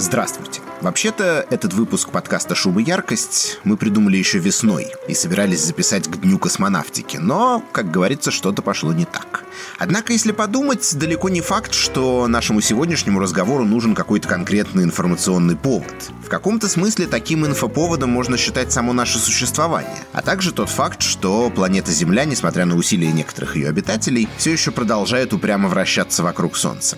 Здравствуйте. Вообще-то, этот выпуск подкаста «Шум и яркость» мы придумали еще весной и собирались записать к Дню космонавтики, но, как говорится, что-то пошло не так. Однако, если подумать, далеко не факт, что нашему сегодняшнему разговору нужен какой-то конкретный информационный повод. В каком-то смысле таким инфоповодом можно считать само наше существование, а также тот факт, что планета Земля, несмотря на усилия некоторых ее обитателей, все еще продолжает упрямо вращаться вокруг Солнца.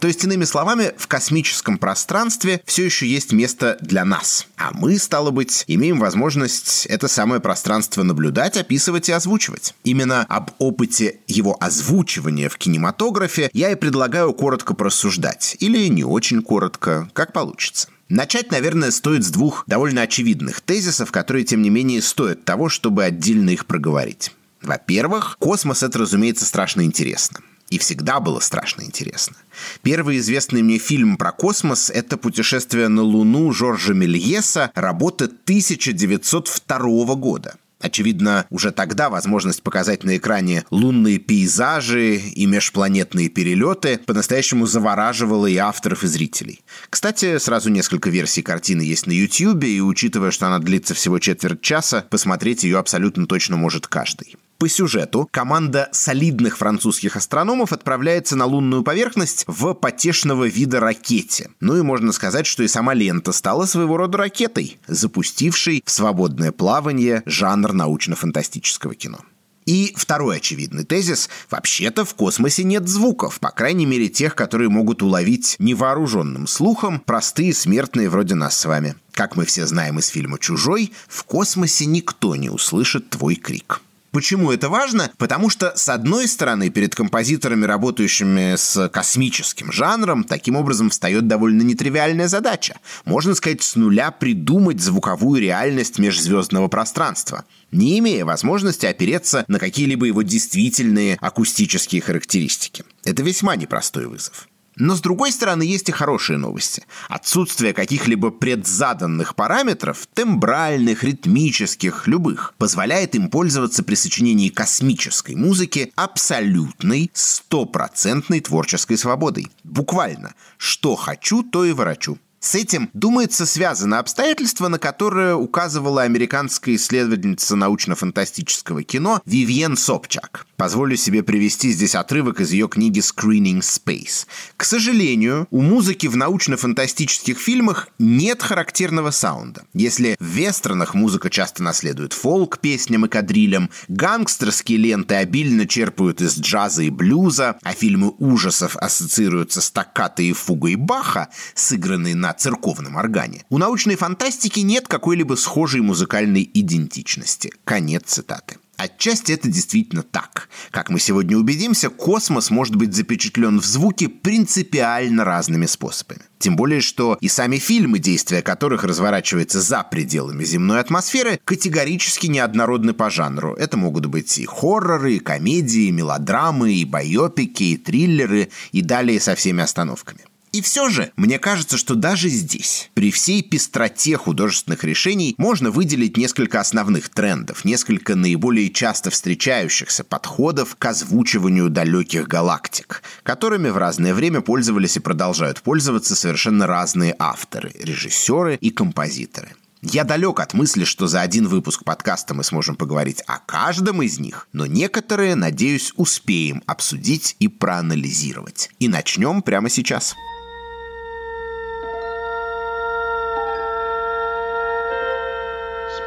То есть, иными словами, в космическом пространстве все еще есть место для нас. А мы, стало быть, имеем возможность это самое пространство наблюдать, описывать и озвучивать. Именно об опыте его озвучивания в кинематографе я и предлагаю коротко порассуждать. Или не очень коротко, как получится. Начать, наверное, стоит с двух довольно очевидных тезисов, которые, тем не менее, стоят того, чтобы отдельно их проговорить. Во-первых, космос — это, разумеется, страшно интересно. И всегда было страшно интересно. Первый известный мне фильм про космос – это «Путешествие на Луну» Жоржа Мельеса, работа 1902 года. Очевидно, уже тогда возможность показать на экране лунные пейзажи и межпланетные перелеты по-настоящему завораживала и авторов, и зрителей. Кстати, сразу несколько версий картины есть на YouTube, и учитывая, что она длится всего четверть часа, посмотреть ее абсолютно точно может каждый. По сюжету команда солидных французских астрономов отправляется на лунную поверхность в потешного вида ракете. Ну и можно сказать, что и сама лента стала своего рода ракетой, запустившей в свободное плавание жанр научно-фантастического кино. И второй очевидный тезис – вообще-то в космосе нет звуков, по крайней мере тех, которые могут уловить невооруженным слухом простые смертные вроде нас с вами. Как мы все знаем из фильма «Чужой», в космосе никто не услышит твой крик. Почему это важно? Потому что, с одной стороны, перед композиторами, работающими с космическим жанром, таким образом встает довольно нетривиальная задача. Можно сказать, с нуля придумать звуковую реальность межзвездного пространства, не имея возможности опереться на какие-либо его действительные акустические характеристики. Это весьма непростой вызов. Но с другой стороны, есть и хорошие новости. Отсутствие каких-либо предзаданных параметров, тембральных, ритмических, любых, позволяет им пользоваться при сочинении космической музыки абсолютной, стопроцентной творческой свободой. Буквально. Что хочу, то и ворочу. С этим, думается, связано обстоятельство, на которое указывала американская исследовательница научно-фантастического кино Вивьен Собчак. Позволю себе привести здесь отрывок из ее книги «Screening Space». К сожалению, у музыки в научно-фантастических фильмах нет характерного саунда. Если в вестернах музыка часто наследует фолк песням и кадрилям, гангстерские ленты обильно черпают из джаза и блюза, а фильмы ужасов ассоциируются с токкато и фугой Баха, сыгранные на церковном органе. У научной фантастики нет какой-либо схожей музыкальной идентичности. Конец цитаты. Отчасти это действительно так. Как мы сегодня убедимся, космос может быть запечатлен в звуке принципиально разными способами. Тем более, что и сами фильмы, действия которых разворачиваются за пределами земной атмосферы, категорически неоднородны по жанру. Это могут быть и хорроры, и комедии, и мелодрамы, и байопики, и триллеры, и далее со всеми остановками. И все же, мне кажется, что даже здесь, при всей пестроте художественных решений, можно выделить несколько основных трендов, несколько наиболее часто встречающихся подходов к озвучиванию далеких галактик, которыми в разное время пользовались и продолжают пользоваться совершенно разные авторы, режиссеры и композиторы. Я далек от мысли, что за один выпуск подкаста мы сможем поговорить о каждом из них, но некоторые, надеюсь, успеем обсудить и проанализировать. И начнем прямо сейчас.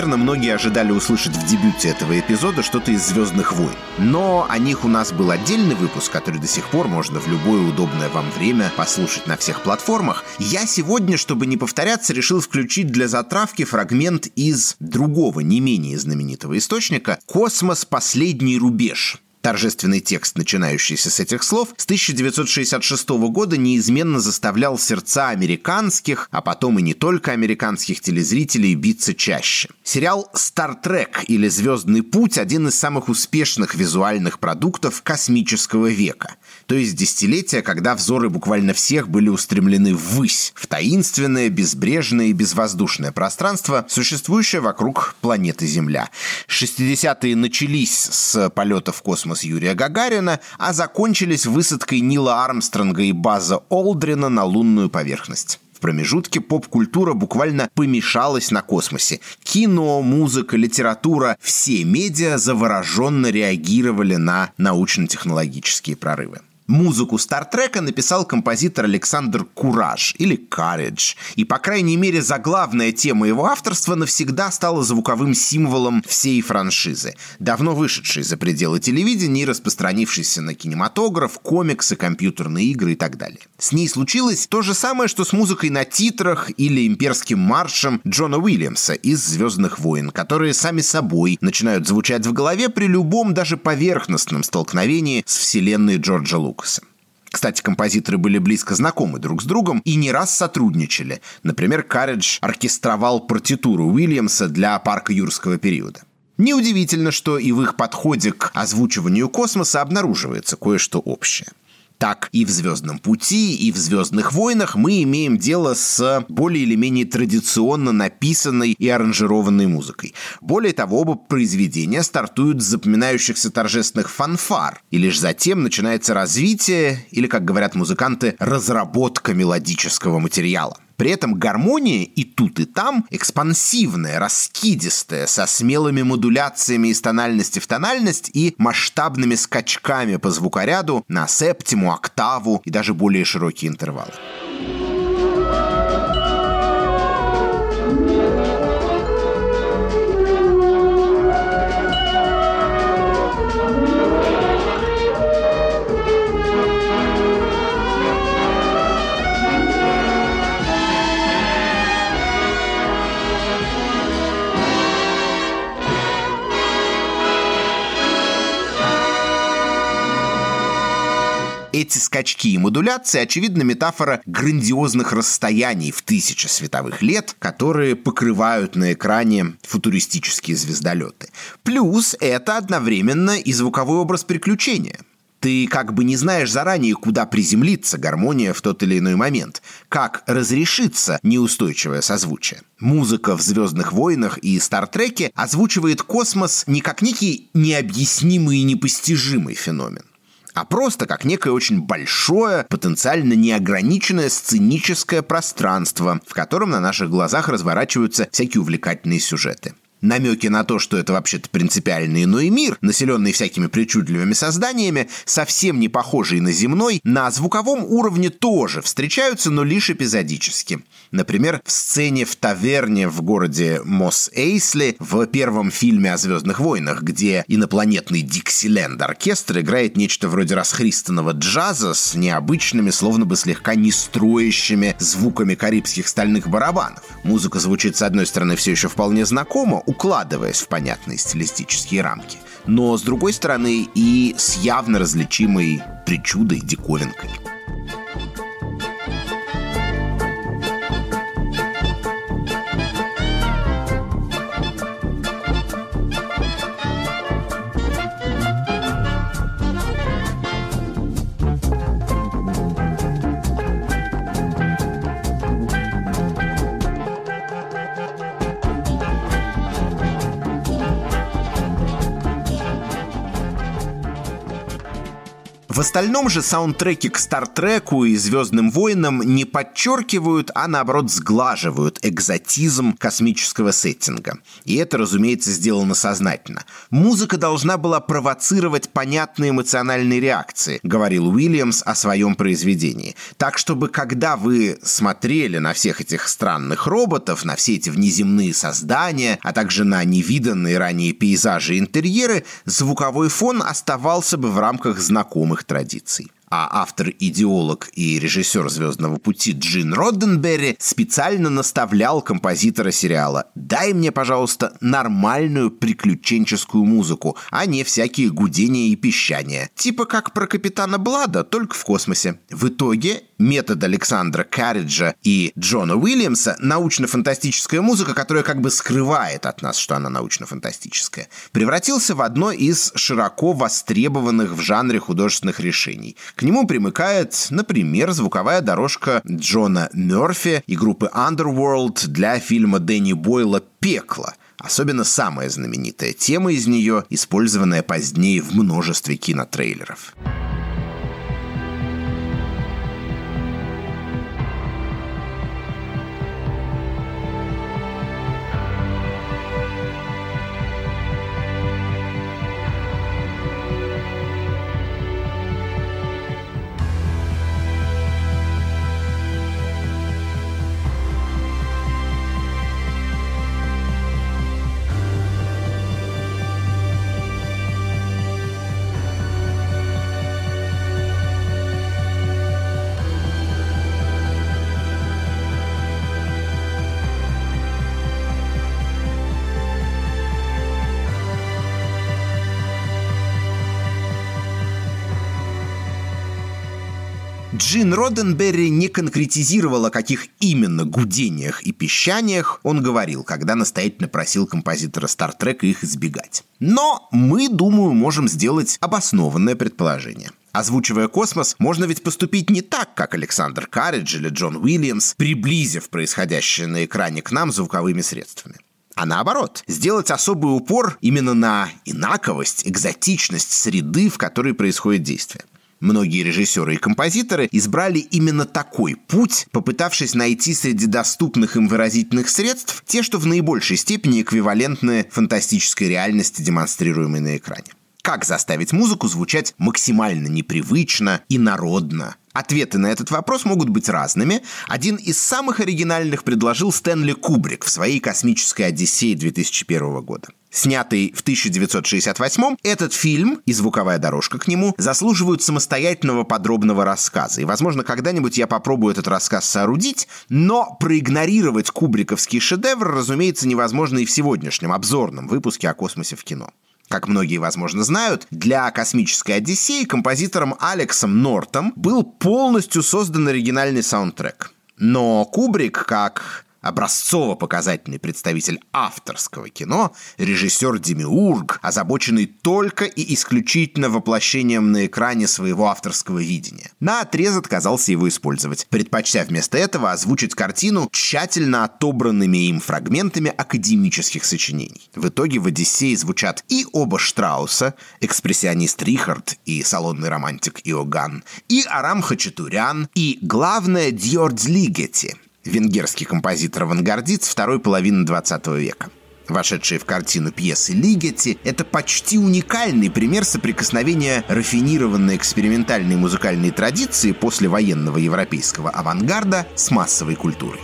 Наверное, многие ожидали услышать в дебюте этого эпизода что-то из «Звездных войн». Но о них у нас был отдельный выпуск, который до сих пор можно в любое удобное вам время послушать на всех платформах. Я сегодня, чтобы не повторяться, решил включить для затравки фрагмент из другого, не менее знаменитого источника «Космос. Последний рубеж», Торжественный текст, начинающийся с этих слов, с 1966 года неизменно заставлял сердца американских, а потом и не только американских телезрителей биться чаще. Сериал «Стар Трек» или «Звездный путь» — один из самых успешных визуальных продуктов космического века. То есть десятилетия, когда взоры буквально всех были устремлены ввысь, в таинственное, безбрежное и безвоздушное пространство, существующее вокруг планеты Земля. 60-е начались с полета в космос Юрия Гагарина, а закончились высадкой Нила Армстронга и База Олдрина на лунную поверхность. В промежутке поп-культура буквально помешалась на космосе. Кино, музыка, литература – все медиа завороженно реагировали на научно-технологические прорывы. Музыку Стартрека написал композитор Александр Кураж или Courage. И, по крайней мере, заглавная тема его авторства навсегда стала звуковым символом всей франшизы, давно вышедшей за пределы телевидения и распространившейся на кинематограф, комиксы, компьютерные игры и так далее. С ней случилось то же самое, что с музыкой на титрах или имперским маршем Джона Уильямса из «Звездных войн», которые сами собой начинают звучать в голове при любом даже поверхностном столкновении с вселенной Джорджа Лука. Лукаса. Кстати, композиторы были близко знакомы друг с другом и не раз сотрудничали. Например, Карридж оркестровал партитуру Уильямса для парка юрского периода. Неудивительно, что и в их подходе к озвучиванию космоса обнаруживается кое-что общее. Так и в «Звездном пути», и в «Звездных войнах» мы имеем дело с более или менее традиционно написанной и аранжированной музыкой. Более того, оба произведения стартуют с запоминающихся торжественных фанфар, и лишь затем начинается развитие, или, как говорят музыканты, разработка мелодического материала – при этом гармония и тут, и там экспансивная, раскидистая, со смелыми модуляциями из тональности в тональность и масштабными скачками по звукоряду на септиму, октаву и даже более широкие интервалы. Эти скачки и модуляции, очевидно, метафора грандиозных расстояний в тысячи световых лет, которые покрывают на экране футуристические звездолеты. Плюс это одновременно и звуковой образ приключения – ты как бы не знаешь заранее, куда приземлиться гармония в тот или иной момент, как разрешится неустойчивое созвучие. Музыка в «Звездных войнах» и «Стартреке» озвучивает космос не как некий необъяснимый и непостижимый феномен, а просто как некое очень большое, потенциально неограниченное сценическое пространство, в котором на наших глазах разворачиваются всякие увлекательные сюжеты. Намеки на то, что это вообще-то принципиально иной мир, населенный всякими причудливыми созданиями, совсем не похожий на земной, на звуковом уровне тоже встречаются, но лишь эпизодически. Например, в сцене в таверне в городе Мосс-Эйсли в первом фильме о «Звездных войнах», где инопланетный Диксиленд оркестр играет нечто вроде расхристанного джаза с необычными, словно бы слегка нестроящими звуками карибских стальных барабанов. Музыка звучит, с одной стороны, все еще вполне знакомо, укладываясь в понятные стилистические рамки, но, с другой стороны, и с явно различимой причудой, диковинкой. В остальном же саундтреки к Стартреку и Звездным войнам не подчеркивают, а наоборот сглаживают экзотизм космического сеттинга. И это, разумеется, сделано сознательно. Музыка должна была провоцировать понятные эмоциональные реакции, говорил Уильямс о своем произведении. Так, чтобы когда вы смотрели на всех этих странных роботов, на все эти внеземные создания, а также на невиданные ранее пейзажи и интерьеры, звуковой фон оставался бы в рамках знакомых традиций а автор-идеолог и режиссер «Звездного пути» Джин Родденберри специально наставлял композитора сериала «Дай мне, пожалуйста, нормальную приключенческую музыку, а не всякие гудения и пищания. Типа как про Капитана Блада, только в космосе». В итоге метод Александра Карриджа и Джона Уильямса научно-фантастическая музыка, которая как бы скрывает от нас, что она научно-фантастическая, превратился в одно из широко востребованных в жанре художественных решений – к нему примыкает, например, звуковая дорожка Джона Мерфи и группы Underworld для фильма Дэнни Бойла «Пекло», Особенно самая знаменитая тема из нее, использованная позднее в множестве кинотрейлеров. Джин Роденберри не конкретизировал, о каких именно гудениях и песчаниях он говорил, когда настоятельно просил композитора Стартрека их избегать. Но мы, думаю, можем сделать обоснованное предположение. Озвучивая космос, можно ведь поступить не так, как Александр Карридж или Джон Уильямс, приблизив происходящее на экране к нам звуковыми средствами. А наоборот, сделать особый упор именно на инаковость, экзотичность среды, в которой происходит действие. Многие режиссеры и композиторы избрали именно такой путь, попытавшись найти среди доступных им выразительных средств те, что в наибольшей степени эквивалентны фантастической реальности, демонстрируемой на экране. Как заставить музыку звучать максимально непривычно и народно? Ответы на этот вопрос могут быть разными. Один из самых оригинальных предложил Стэнли Кубрик в своей «Космической Одиссее» 2001 года. Снятый в 1968 этот фильм и звуковая дорожка к нему заслуживают самостоятельного подробного рассказа. И, возможно, когда-нибудь я попробую этот рассказ соорудить, но проигнорировать кубриковский шедевр, разумеется, невозможно и в сегодняшнем обзорном выпуске о космосе в кино. Как многие, возможно, знают, для «Космической Одиссеи» композитором Алексом Нортом был полностью создан оригинальный саундтрек. Но Кубрик, как образцово-показательный представитель авторского кино, режиссер-демиург, озабоченный только и исключительно воплощением на экране своего авторского видения. На отрез отказался его использовать, предпочтя вместо этого озвучить картину тщательно отобранными им фрагментами академических сочинений. В итоге в «Одиссее» звучат и оба Штрауса, экспрессионист Рихард и салонный романтик Иоганн, и Арам Хачатурян, и, главное, Дьордз Лигети – венгерский композитор-авангардист второй половины 20 века. Вошедшие в картину пьесы Лигетти – это почти уникальный пример соприкосновения рафинированной экспериментальной музыкальной традиции после военного европейского авангарда с массовой культурой.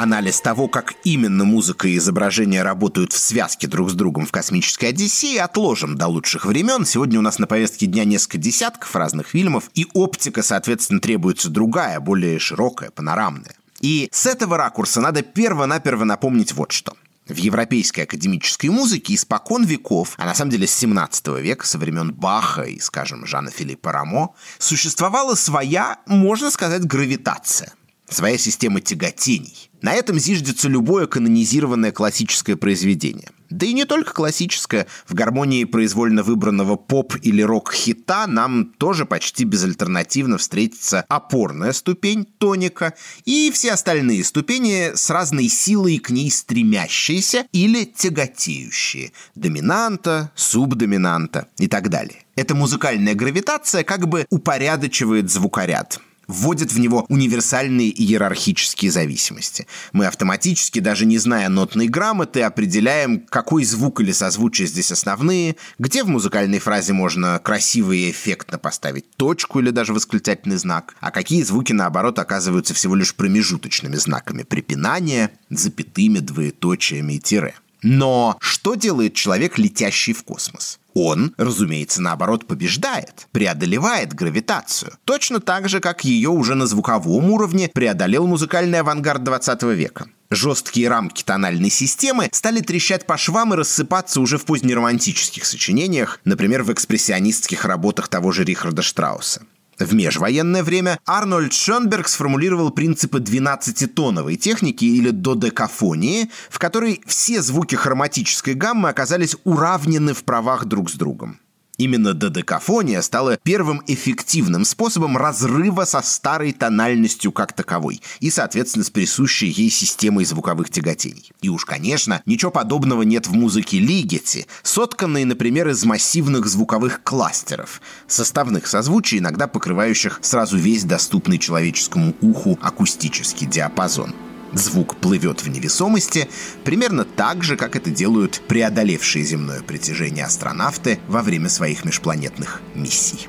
Анализ того, как именно музыка и изображение работают в связке друг с другом в «Космической Одиссее» отложим до лучших времен. Сегодня у нас на повестке дня несколько десятков разных фильмов, и оптика, соответственно, требуется другая, более широкая, панорамная. И с этого ракурса надо перво-наперво напомнить вот что – В европейской академической музыке испокон веков, а на самом деле с 17 века, со времен Баха и, скажем, Жана Филиппа Рамо, существовала своя, можно сказать, гравитация своя система тяготений. На этом зиждется любое канонизированное классическое произведение. Да и не только классическое. В гармонии произвольно выбранного поп- или рок-хита нам тоже почти безальтернативно встретится опорная ступень тоника и все остальные ступени с разной силой к ней стремящиеся или тяготеющие. Доминанта, субдоминанта и так далее. Эта музыкальная гравитация как бы упорядочивает звукоряд – вводит в него универсальные иерархические зависимости. Мы автоматически, даже не зная нотной грамоты, определяем, какой звук или созвучие здесь основные, где в музыкальной фразе можно красиво и эффектно поставить точку или даже восклицательный знак, а какие звуки, наоборот, оказываются всего лишь промежуточными знаками препинания, запятыми, двоеточиями и тире. Но что делает человек, летящий в космос? Он, разумеется, наоборот, побеждает, преодолевает гравитацию. Точно так же, как ее уже на звуковом уровне преодолел музыкальный авангард 20 века. Жесткие рамки тональной системы стали трещать по швам и рассыпаться уже в позднеромантических сочинениях, например, в экспрессионистских работах того же Рихарда Штрауса. В межвоенное время Арнольд Шонберг сформулировал принципы 12-тоновой техники или додекафонии, в которой все звуки хроматической гаммы оказались уравнены в правах друг с другом. Именно додекафония стала первым эффективным способом разрыва со старой тональностью как таковой и, соответственно, с присущей ей системой звуковых тяготений. И уж, конечно, ничего подобного нет в музыке Лигети, сотканной, например, из массивных звуковых кластеров, составных созвучий, иногда покрывающих сразу весь доступный человеческому уху акустический диапазон – Звук плывет в невесомости примерно так же, как это делают преодолевшие земное притяжение астронавты во время своих межпланетных миссий.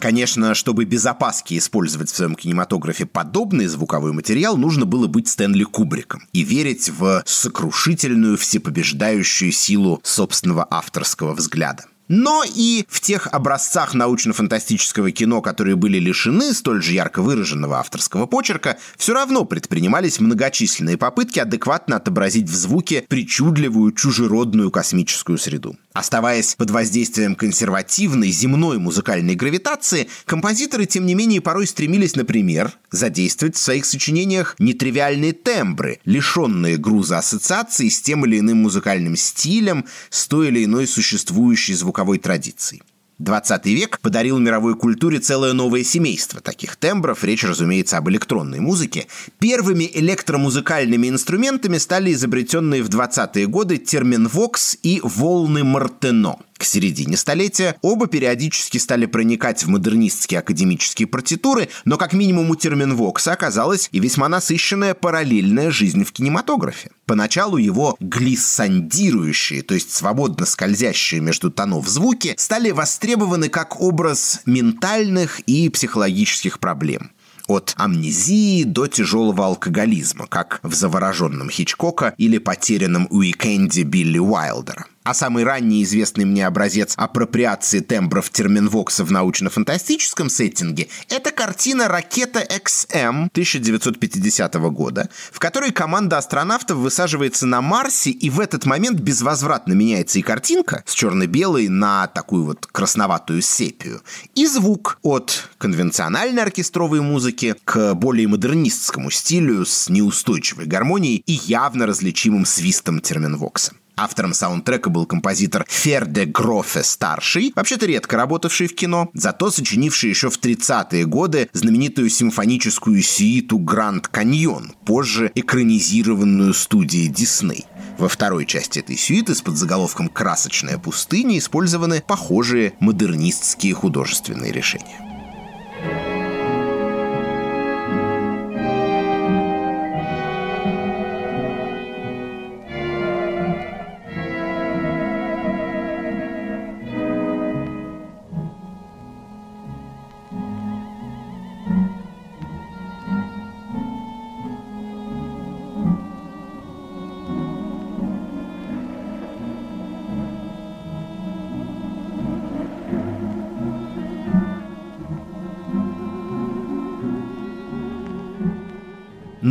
Конечно, чтобы без опаски использовать в своем кинематографе подобный звуковой материал, нужно было быть Стэнли Кубриком и верить в сокрушительную, всепобеждающую силу собственного авторского взгляда но и в тех образцах научно-фантастического кино, которые были лишены столь же ярко выраженного авторского почерка, все равно предпринимались многочисленные попытки адекватно отобразить в звуке причудливую чужеродную космическую среду. Оставаясь под воздействием консервативной земной музыкальной гравитации, композиторы, тем не менее, порой стремились, например, задействовать в своих сочинениях нетривиальные тембры, лишенные груза ассоциаций с тем или иным музыкальным стилем, с той или иной существующей звуковой традицией. 20 век подарил мировой культуре целое новое семейство таких тембров, речь, разумеется, об электронной музыке. Первыми электромузыкальными инструментами стали изобретенные в 20-е годы терминвокс и волны Мартено – к середине столетия. Оба периодически стали проникать в модернистские академические партитуры, но как минимум у терминвокса оказалась и весьма насыщенная параллельная жизнь в кинематографе. Поначалу его глиссандирующие, то есть свободно скользящие между тонов звуки, стали востребованы как образ ментальных и психологических проблем. От амнезии до тяжелого алкоголизма, как в «Завороженном Хичкока» или «Потерянном уикенде» Билли Уайлдера а самый ранний известный мне образец апроприации тембров терминвокса в научно-фантастическом сеттинге – это картина «Ракета XM» 1950 года, в которой команда астронавтов высаживается на Марсе, и в этот момент безвозвратно меняется и картинка с черно-белой на такую вот красноватую сепию, и звук от конвенциональной оркестровой музыки к более модернистскому стилю с неустойчивой гармонией и явно различимым свистом терминвокса. Автором саундтрека был композитор Ферде Грофе старший, вообще-то редко работавший в кино, зато сочинивший еще в 30-е годы знаменитую симфоническую сииту «Гранд Каньон», позже экранизированную студией Дисней. Во второй части этой сюиты с подзаголовком «Красочная пустыня» использованы похожие модернистские художественные решения.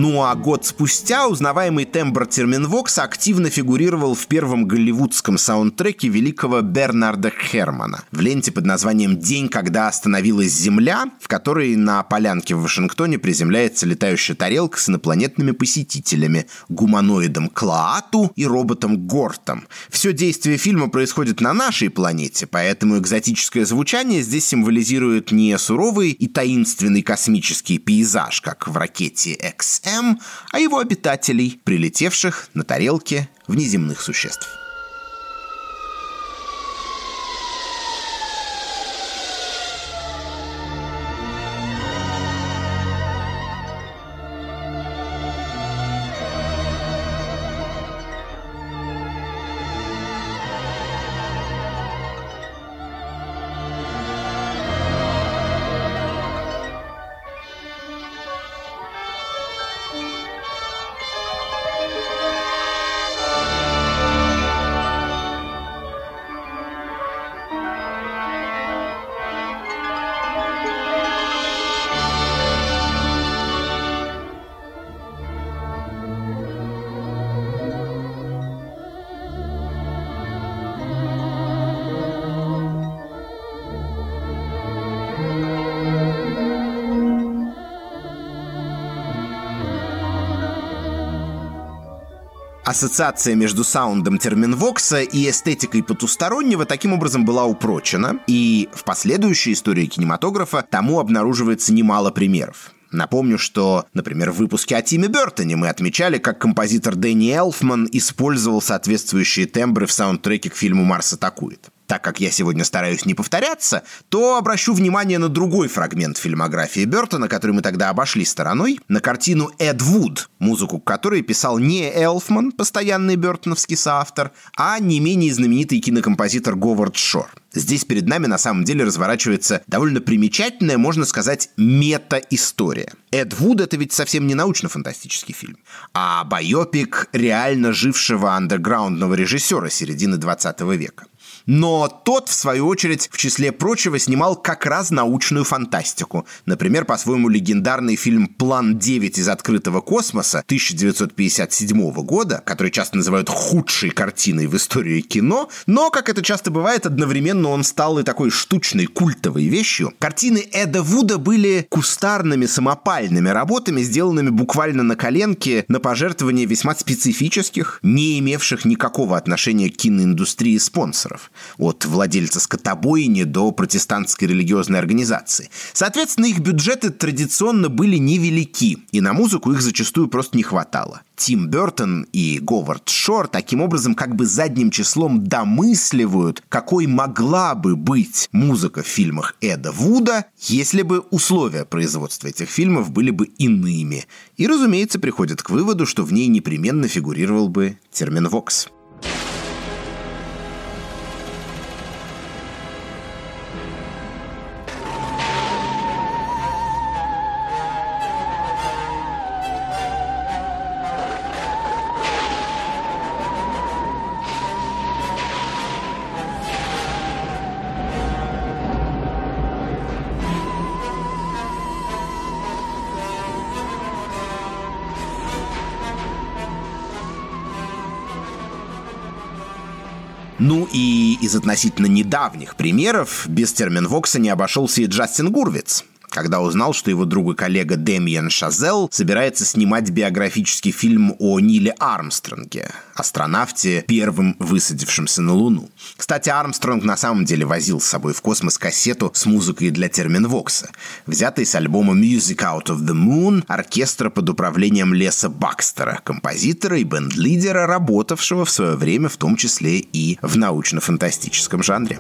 Ну а год спустя узнаваемый тембр Терминвокса активно фигурировал в первом голливудском саундтреке великого Бернарда Хермана в ленте под названием «День, когда остановилась Земля», в которой на полянке в Вашингтоне приземляется летающая тарелка с инопланетными посетителями, гуманоидом Клаату и роботом Гортом. Все действие фильма происходит на нашей планете, поэтому экзотическое звучание здесь символизирует не суровый и таинственный космический пейзаж, как в ракете XM, а его обитателей, прилетевших на тарелке внеземных существ. Ассоциация между саундом терминвокса и эстетикой потустороннего таким образом была упрочена, и в последующей истории кинематографа тому обнаруживается немало примеров. Напомню, что, например, в выпуске о Тиме Бертоне мы отмечали, как композитор Дэнни Элфман использовал соответствующие тембры в саундтреке к фильму «Марс атакует». Так как я сегодня стараюсь не повторяться, то обращу внимание на другой фрагмент фильмографии Бертона, который мы тогда обошли стороной, на картину «Эд Вуд», музыку которой писал не Элфман, постоянный бертоновский соавтор, а не менее знаменитый кинокомпозитор Говард Шор. Здесь перед нами на самом деле разворачивается довольно примечательная, можно сказать, мета-история. Эд Вуд — это ведь совсем не научно-фантастический фильм, а байопик реально жившего андерграундного режиссера середины 20 века. Но тот, в свою очередь, в числе прочего, снимал как раз научную фантастику. Например, по-своему легендарный фильм «План 9 из открытого космоса» 1957 года, который часто называют худшей картиной в истории кино, но, как это часто бывает, одновременно он стал и такой штучной, культовой вещью. Картины Эда Вуда были кустарными, самопальными работами, сделанными буквально на коленке на пожертвования весьма специфических, не имевших никакого отношения к киноиндустрии спонсоров от владельца скотобойни до протестантской религиозной организации. Соответственно, их бюджеты традиционно были невелики, и на музыку их зачастую просто не хватало. Тим Бертон и Говард Шор таким образом как бы задним числом домысливают, какой могла бы быть музыка в фильмах Эда Вуда, если бы условия производства этих фильмов были бы иными. И, разумеется, приходят к выводу, что в ней непременно фигурировал бы термин «вокс». Из относительно недавних примеров без терминвокса не обошелся и Джастин Гурвиц когда узнал, что его друг и коллега Демиан Шазел собирается снимать биографический фильм о Ниле Армстронге, астронавте, первым высадившемся на Луну. Кстати, Армстронг на самом деле возил с собой в космос кассету с музыкой для терминвокса, взятой с альбома Music Out of the Moon оркестра под управлением Леса Бакстера, композитора и бенд-лидера, работавшего в свое время в том числе и в научно-фантастическом жанре.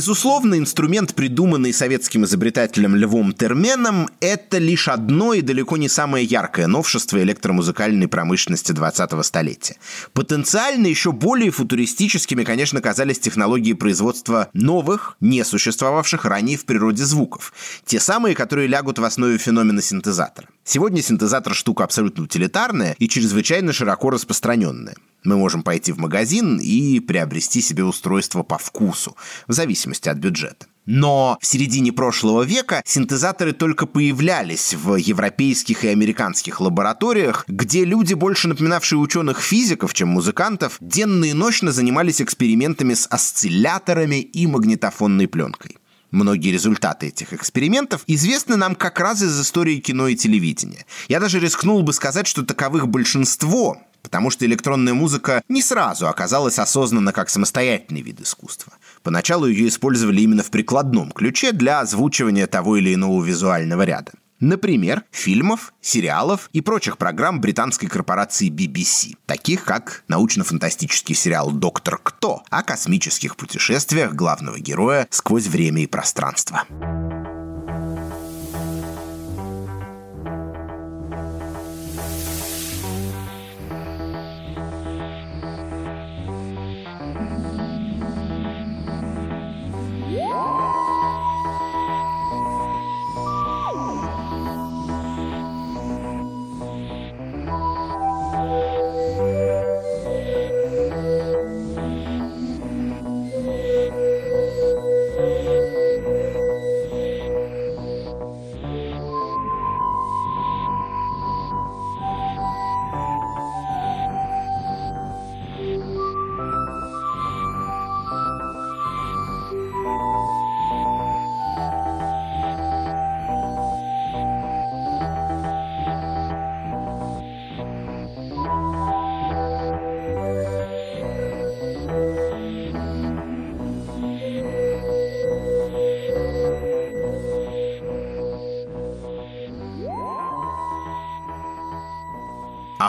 Безусловно, инструмент, придуманный советским изобретателем Львом Терменом, это лишь одно и далеко не самое яркое новшество электромузыкальной промышленности 20-го столетия. Потенциально еще более футуристическими, конечно, казались технологии производства новых, не существовавших ранее в природе звуков. Те самые, которые лягут в основе феномена синтезатора. Сегодня синтезатор штука абсолютно утилитарная и чрезвычайно широко распространенная. Мы можем пойти в магазин и приобрести себе устройство по вкусу, в зависимости от бюджета. Но в середине прошлого века синтезаторы только появлялись в европейских и американских лабораториях, где люди, больше напоминавшие ученых-физиков, чем музыкантов, денно и ночно занимались экспериментами с осцилляторами и магнитофонной пленкой. Многие результаты этих экспериментов известны нам как раз из истории кино и телевидения. Я даже рискнул бы сказать, что таковых большинство, потому что электронная музыка не сразу оказалась осознана как самостоятельный вид искусства. Поначалу ее использовали именно в прикладном ключе для озвучивания того или иного визуального ряда. Например, фильмов, сериалов и прочих программ британской корпорации BBC, таких как научно-фантастический сериал «Доктор Кто» о космических путешествиях главного героя сквозь время и пространство.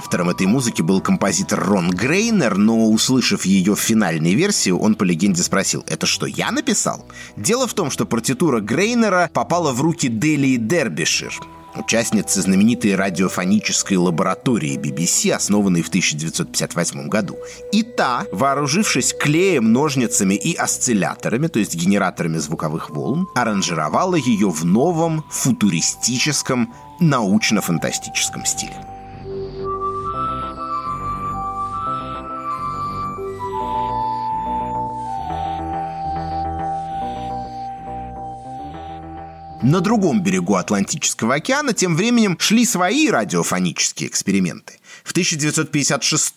Автором этой музыки был композитор Рон Грейнер, но, услышав ее финальной версии, он по легенде спросил, это что, я написал? Дело в том, что партитура Грейнера попала в руки Дели Дербишир, участницы знаменитой радиофонической лаборатории BBC, основанной в 1958 году. И та, вооружившись клеем, ножницами и осцилляторами, то есть генераторами звуковых волн, аранжировала ее в новом футуристическом научно-фантастическом стиле. На другом берегу Атлантического океана тем временем шли свои радиофонические эксперименты. В 1956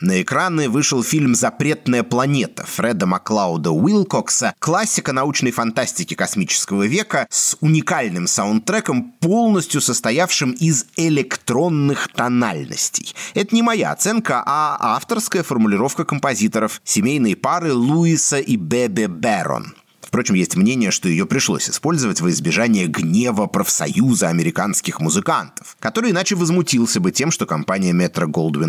на экраны вышел фильм «Запретная планета» Фреда Маклауда Уилкокса, классика научной фантастики космического века с уникальным саундтреком, полностью состоявшим из электронных тональностей. Это не моя оценка, а авторская формулировка композиторов, семейной пары Луиса и Бебе Бэрон. Впрочем, есть мнение, что ее пришлось использовать во избежание гнева профсоюза американских музыкантов, который иначе возмутился бы тем, что компания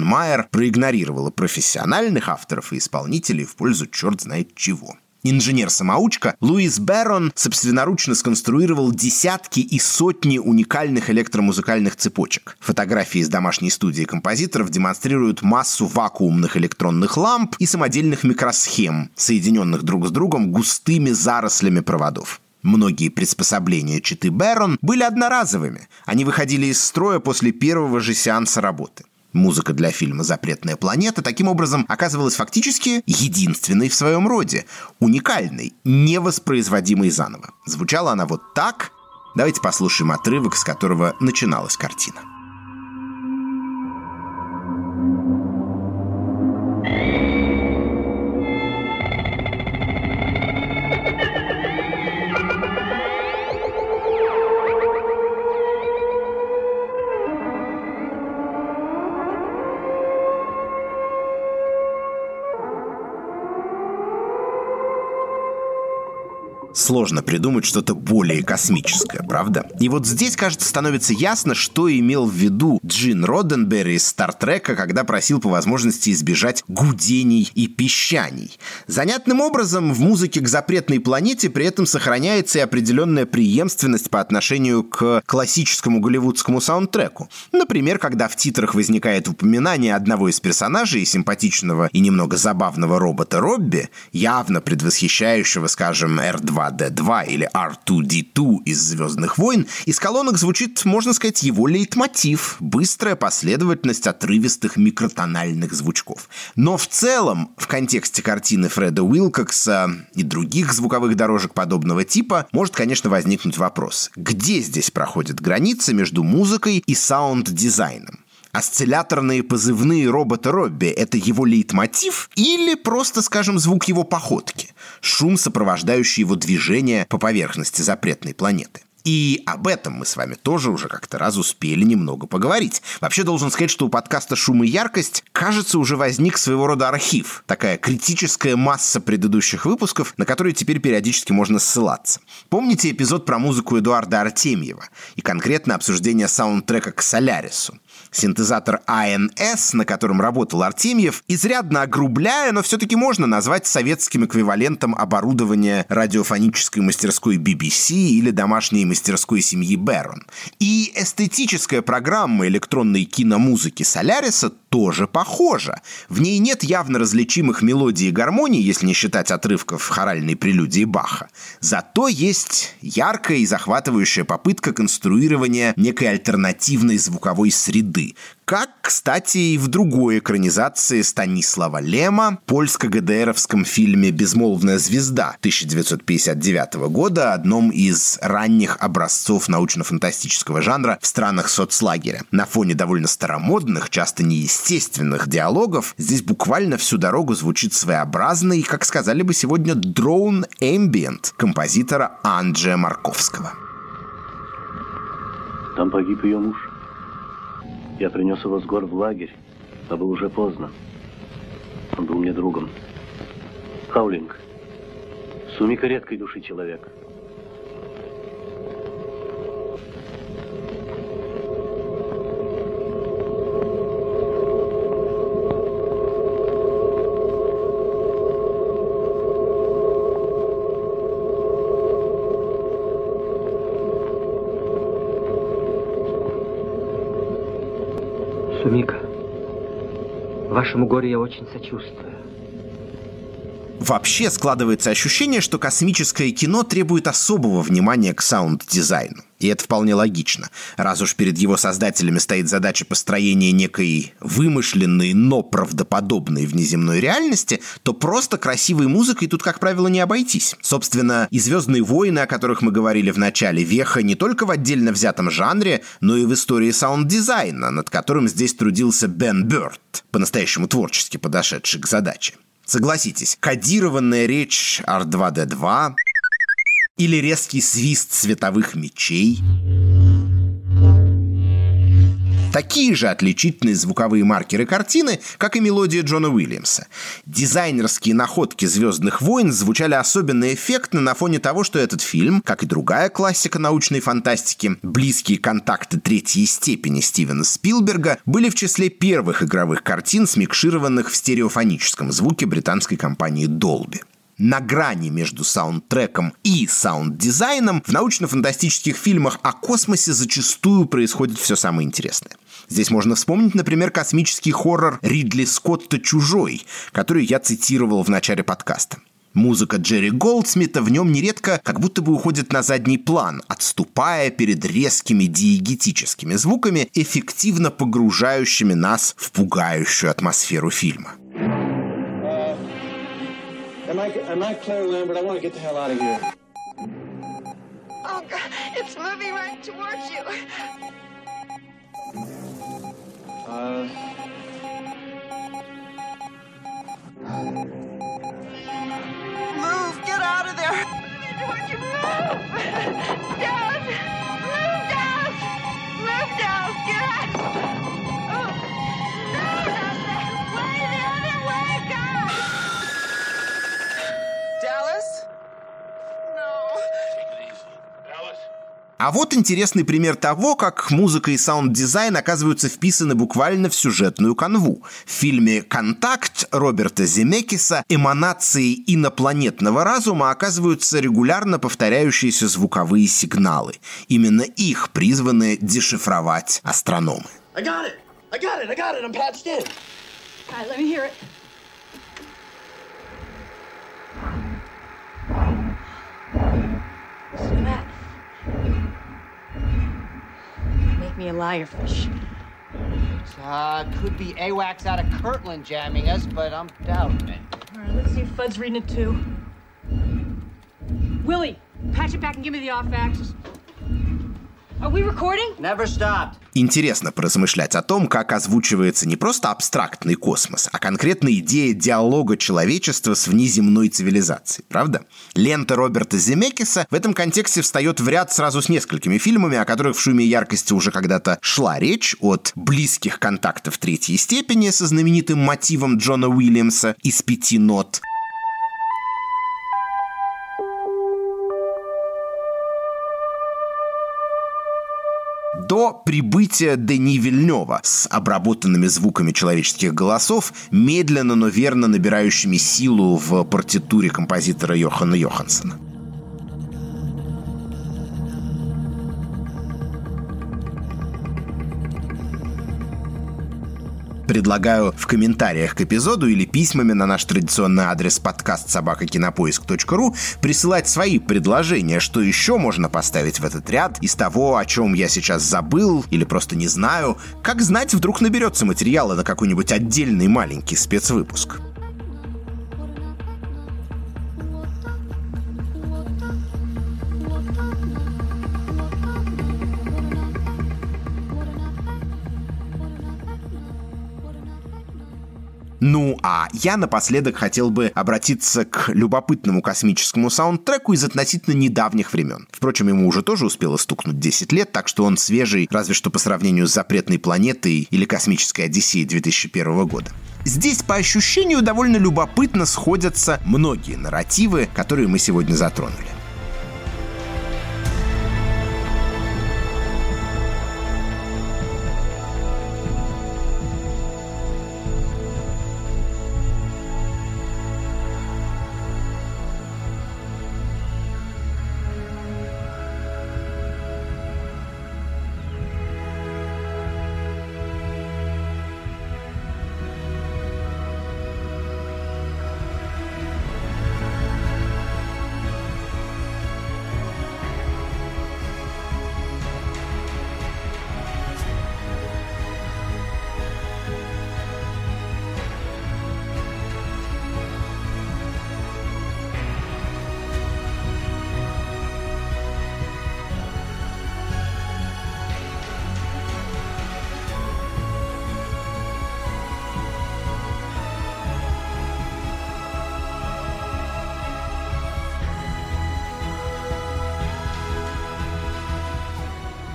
Майер проигнорировала профессиональных авторов и исполнителей в пользу черт знает чего. Инженер-самоучка Луис Берон собственноручно сконструировал десятки и сотни уникальных электромузыкальных цепочек. Фотографии из домашней студии композиторов демонстрируют массу вакуумных электронных ламп и самодельных микросхем, соединенных друг с другом густыми зарослями проводов. Многие приспособления читы Берон были одноразовыми. Они выходили из строя после первого же сеанса работы музыка для фильма «Запретная планета» таким образом оказывалась фактически единственной в своем роде, уникальной, невоспроизводимой заново. Звучала она вот так. Давайте послушаем отрывок, с которого начиналась картина. thank you Сложно придумать что-то более космическое, правда? И вот здесь, кажется, становится ясно, что имел в виду Джин Роденберри из «Стартрека», когда просил по возможности избежать гудений и пищаний. Занятным образом в музыке к запретной планете при этом сохраняется и определенная преемственность по отношению к классическому голливудскому саундтреку. Например, когда в титрах возникает упоминание одного из персонажей, симпатичного и немного забавного робота Робби, явно предвосхищающего, скажем, R2 2D2 или R2D2 из «Звездных войн», из колонок звучит, можно сказать, его лейтмотив – быстрая последовательность отрывистых микротональных звучков. Но в целом, в контексте картины Фреда Уилкокса и других звуковых дорожек подобного типа, может, конечно, возникнуть вопрос, где здесь проходит граница между музыкой и саунд-дизайном? Осцилляторные позывные робота Робби – это его лейтмотив или просто, скажем, звук его походки, шум, сопровождающий его движение по поверхности запретной планеты? И об этом мы с вами тоже уже как-то раз успели немного поговорить. Вообще должен сказать, что у подкаста «Шум и яркость» кажется уже возник своего рода архив. Такая критическая масса предыдущих выпусков, на которые теперь периодически можно ссылаться. Помните эпизод про музыку Эдуарда Артемьева и конкретно обсуждение саундтрека к «Солярису»? Синтезатор АНС, на котором работал Артемьев, изрядно огрубляя, но все-таки можно назвать советским эквивалентом оборудования радиофонической мастерской BBC или домашней мастерской семьи Берон. И эстетическая программа электронной киномузыки Соляриса тоже похожа. В ней нет явно различимых мелодий и гармоний, если не считать отрывков хоральной прелюдии Баха. Зато есть яркая и захватывающая попытка конструирования некой альтернативной звуковой среды. Как, кстати, и в другой экранизации Станислава Лема, польско-ГДРовском фильме «Безмолвная звезда» 1959 года, одном из ранних образцов научно-фантастического жанра в странах соцлагеря. На фоне довольно старомодных, часто неестественных диалогов здесь буквально всю дорогу звучит своеобразный, как сказали бы сегодня, drone ambient композитора Анджея Марковского. Там погиб ее муж. Я принес его с гор в лагерь, а было уже поздно. Он был мне другом. Хаулинг, сумика редкой души человек. Сумика, вашему горю я очень сочувствую. Вообще складывается ощущение, что космическое кино требует особого внимания к саунд-дизайну. И это вполне логично. Раз уж перед его создателями стоит задача построения некой вымышленной, но правдоподобной внеземной реальности, то просто красивой музыкой тут, как правило, не обойтись. Собственно, и «Звездные войны», о которых мы говорили в начале, веха не только в отдельно взятом жанре, но и в истории саунд-дизайна, над которым здесь трудился Бен Бёртт, по-настоящему творчески подошедший к задаче. Согласитесь, кодированная речь R2D2 или резкий свист световых мечей – Такие же отличительные звуковые маркеры картины, как и мелодия Джона Уильямса. Дизайнерские находки «Звездных войн» звучали особенно эффектно на фоне того, что этот фильм, как и другая классика научной фантастики, близкие контакты третьей степени Стивена Спилберга, были в числе первых игровых картин, смикшированных в стереофоническом звуке британской компании Dolby на грани между саундтреком и саунд-дизайном, в научно-фантастических фильмах о космосе зачастую происходит все самое интересное. Здесь можно вспомнить, например, космический хоррор Ридли Скотта «Чужой», который я цитировал в начале подкаста. Музыка Джерри Голдсмита в нем нередко как будто бы уходит на задний план, отступая перед резкими диегетическими звуками, эффективно погружающими нас в пугающую атмосферу фильма. Am I, am I Claire Lambert? I want to get the hell out of here. Oh, God. It's moving right towards you. Uh... Move! Get out of there! Towards you! Move! Down! Move down! Move down! Get out! А вот интересный пример того, как музыка и саунд-дизайн оказываются вписаны буквально в сюжетную канву. В фильме «Контакт» Роберта Земекиса эманацией инопланетного разума оказываются регулярно повторяющиеся звуковые сигналы. Именно их призваны дешифровать астрономы. I got it! I got it! I got it! I'm patched in! All right, let me hear it. Listen to that. Me a liar fish. Uh, could be AWACS out of Kirtland jamming us, but I'm doubting it. All right, let's see if Fud's reading it too. Willie, patch it back and give me the off axis. Интересно поразмышлять о том, как озвучивается не просто абстрактный космос, а конкретная идея диалога человечества с внеземной цивилизацией, правда? Лента Роберта Земекиса в этом контексте встает в ряд сразу с несколькими фильмами, о которых в «Шуме и яркости» уже когда-то шла речь, от близких контактов третьей степени со знаменитым мотивом Джона Уильямса из пяти нот – до прибытия Дени Вильнева с обработанными звуками человеческих голосов, медленно, но верно набирающими силу в партитуре композитора Йохана Йохансона. Предлагаю в комментариях к эпизоду или письмами на наш традиционный адрес подкаст собакакинопоиск.ру присылать свои предложения, что еще можно поставить в этот ряд из того, о чем я сейчас забыл или просто не знаю. Как знать, вдруг наберется материала на какой-нибудь отдельный маленький спецвыпуск. Ну, а я напоследок хотел бы обратиться к любопытному космическому саундтреку из относительно недавних времен. Впрочем, ему уже тоже успело стукнуть 10 лет, так что он свежий, разве что по сравнению с «Запретной планетой» или «Космической Одиссеей» 2001 года. Здесь, по ощущению, довольно любопытно сходятся многие нарративы, которые мы сегодня затронули.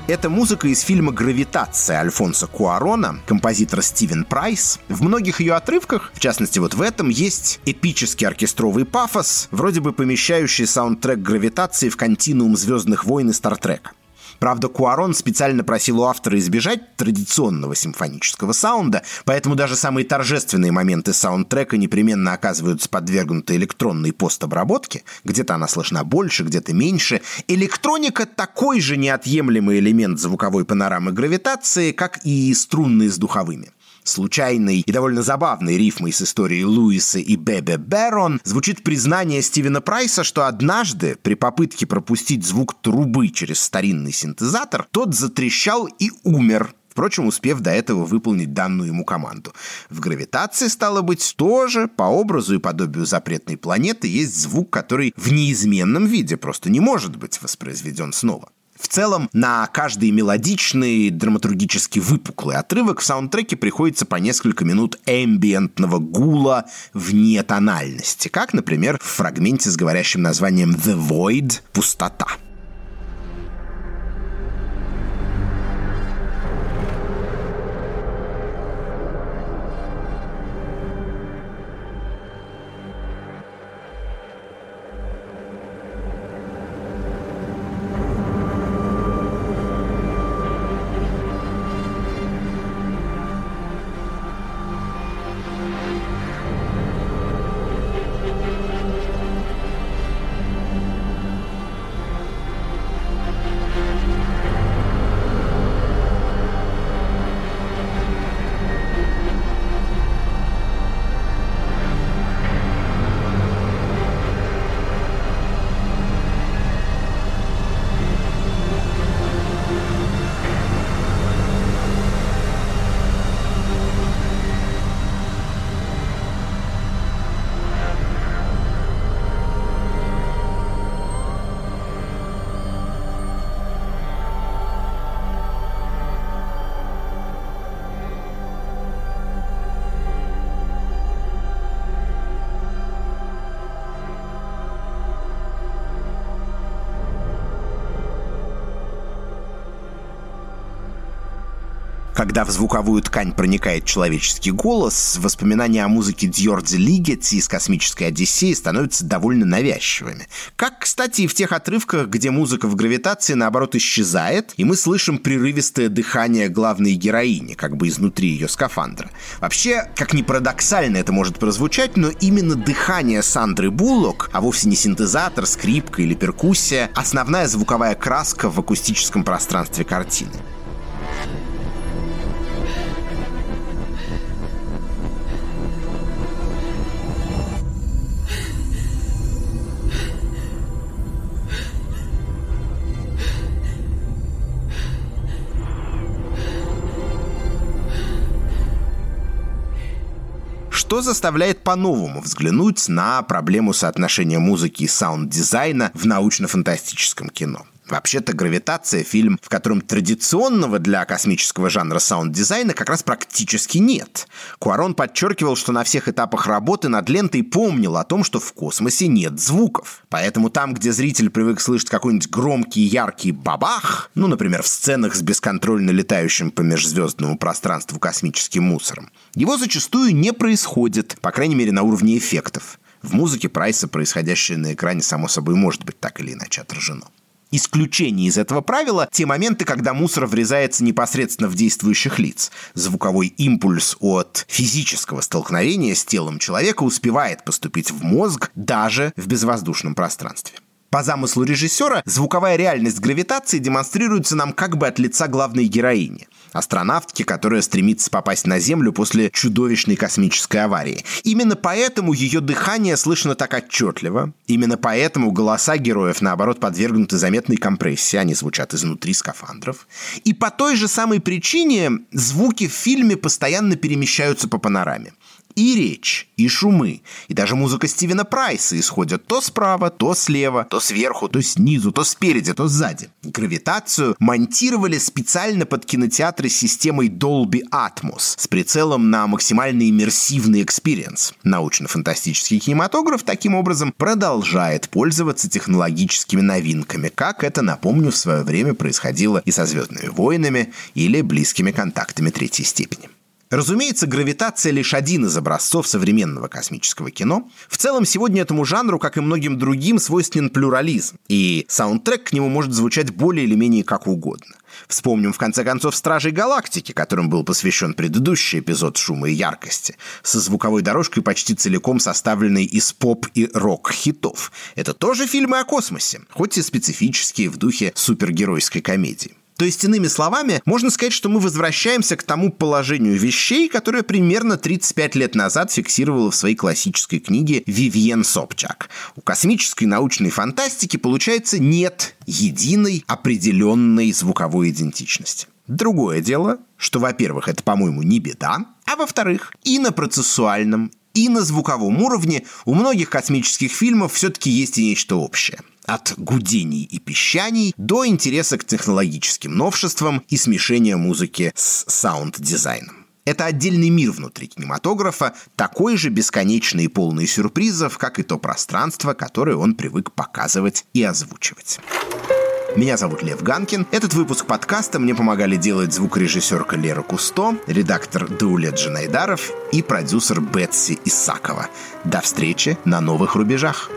Это музыка из фильма «Гравитация» Альфонсо Куарона, композитора Стивен Прайс. В многих ее отрывках, в частности вот в этом, есть эпический оркестровый пафос, вроде бы помещающий саундтрек «Гравитации» в континуум «Звездных войн» и «Стартрека». Правда, Куарон специально просил у автора избежать традиционного симфонического саунда, поэтому даже самые торжественные моменты саундтрека непременно оказываются подвергнуты электронной постобработке. Где-то она слышна больше, где-то меньше. Электроника — такой же неотъемлемый элемент звуковой панорамы гравитации, как и струнные с духовыми случайной и довольно забавной рифмой с историей Луиса и Бебе Бэрон звучит признание Стивена Прайса, что однажды при попытке пропустить звук трубы через старинный синтезатор тот затрещал и умер, впрочем, успев до этого выполнить данную ему команду. В гравитации, стало быть, тоже, по образу и подобию запретной планеты, есть звук, который в неизменном виде просто не может быть воспроизведен снова. В целом, на каждый мелодичный, драматургически выпуклый отрывок в саундтреке приходится по несколько минут эмбиентного гула вне тональности, как, например, в фрагменте с говорящим названием «The Void» — «Пустота». Когда в звуковую ткань проникает человеческий голос, воспоминания о музыке Дьорди Лигетти из «Космической Одиссеи» становятся довольно навязчивыми. Как, кстати, и в тех отрывках, где музыка в гравитации, наоборот, исчезает, и мы слышим прерывистое дыхание главной героини, как бы изнутри ее скафандра. Вообще, как ни парадоксально это может прозвучать, но именно дыхание Сандры Буллок, а вовсе не синтезатор, скрипка или перкуссия, основная звуковая краска в акустическом пространстве картины. Что заставляет по-новому взглянуть на проблему соотношения музыки и саунд-дизайна в научно-фантастическом кино. Вообще-то «Гравитация» — фильм, в котором традиционного для космического жанра саунд-дизайна как раз практически нет. Куарон подчеркивал, что на всех этапах работы над лентой помнил о том, что в космосе нет звуков. Поэтому там, где зритель привык слышать какой-нибудь громкий яркий бабах, ну, например, в сценах с бесконтрольно летающим по межзвездному пространству космическим мусором, его зачастую не происходит, по крайней мере, на уровне эффектов. В музыке Прайса происходящее на экране, само собой, может быть так или иначе отражено. Исключение из этого правила – те моменты, когда мусор врезается непосредственно в действующих лиц. Звуковой импульс от физического столкновения с телом человека успевает поступить в мозг даже в безвоздушном пространстве. По замыслу режиссера, звуковая реальность гравитации демонстрируется нам как бы от лица главной героини астронавтки, которая стремится попасть на Землю после чудовищной космической аварии. Именно поэтому ее дыхание слышно так отчетливо. Именно поэтому голоса героев, наоборот, подвергнуты заметной компрессии. Они звучат изнутри скафандров. И по той же самой причине звуки в фильме постоянно перемещаются по панораме. И речь, и шумы, и даже музыка Стивена Прайса исходят то справа, то слева, то сверху, то снизу, то спереди, то сзади. Гравитацию монтировали специально под кинотеатры с системой Dolby Atmos с прицелом на максимально иммерсивный experience. Научно-фантастический кинематограф таким образом продолжает пользоваться технологическими новинками, как это, напомню, в свое время происходило и со «Звездными войнами» или «Близкими контактами третьей степени». Разумеется, гравитация лишь один из образцов современного космического кино. В целом, сегодня этому жанру, как и многим другим, свойственен плюрализм, и саундтрек к нему может звучать более или менее как угодно. Вспомним, в конце концов, «Стражей Галактики», которым был посвящен предыдущий эпизод «Шума и яркости», со звуковой дорожкой почти целиком составленной из поп- и рок-хитов. Это тоже фильмы о космосе, хоть и специфические в духе супергеройской комедии. То есть, иными словами, можно сказать, что мы возвращаемся к тому положению вещей, которое примерно 35 лет назад фиксировала в своей классической книге Вивьен Собчак. У космической научной фантастики, получается, нет единой определенной звуковой идентичности. Другое дело, что, во-первых, это, по-моему, не беда, а во-вторых, и на процессуальном, и на звуковом уровне у многих космических фильмов все-таки есть и нечто общее – от гудений и пищаний до интереса к технологическим новшествам и смешения музыки с саунд-дизайном. Это отдельный мир внутри кинематографа, такой же бесконечный и полный сюрпризов, как и то пространство, которое он привык показывать и озвучивать. Меня зовут Лев Ганкин. Этот выпуск подкаста мне помогали делать звукорежиссерка Лера Кусто, редактор Даулет Джанайдаров и продюсер Бетси Исакова. До встречи на новых рубежах.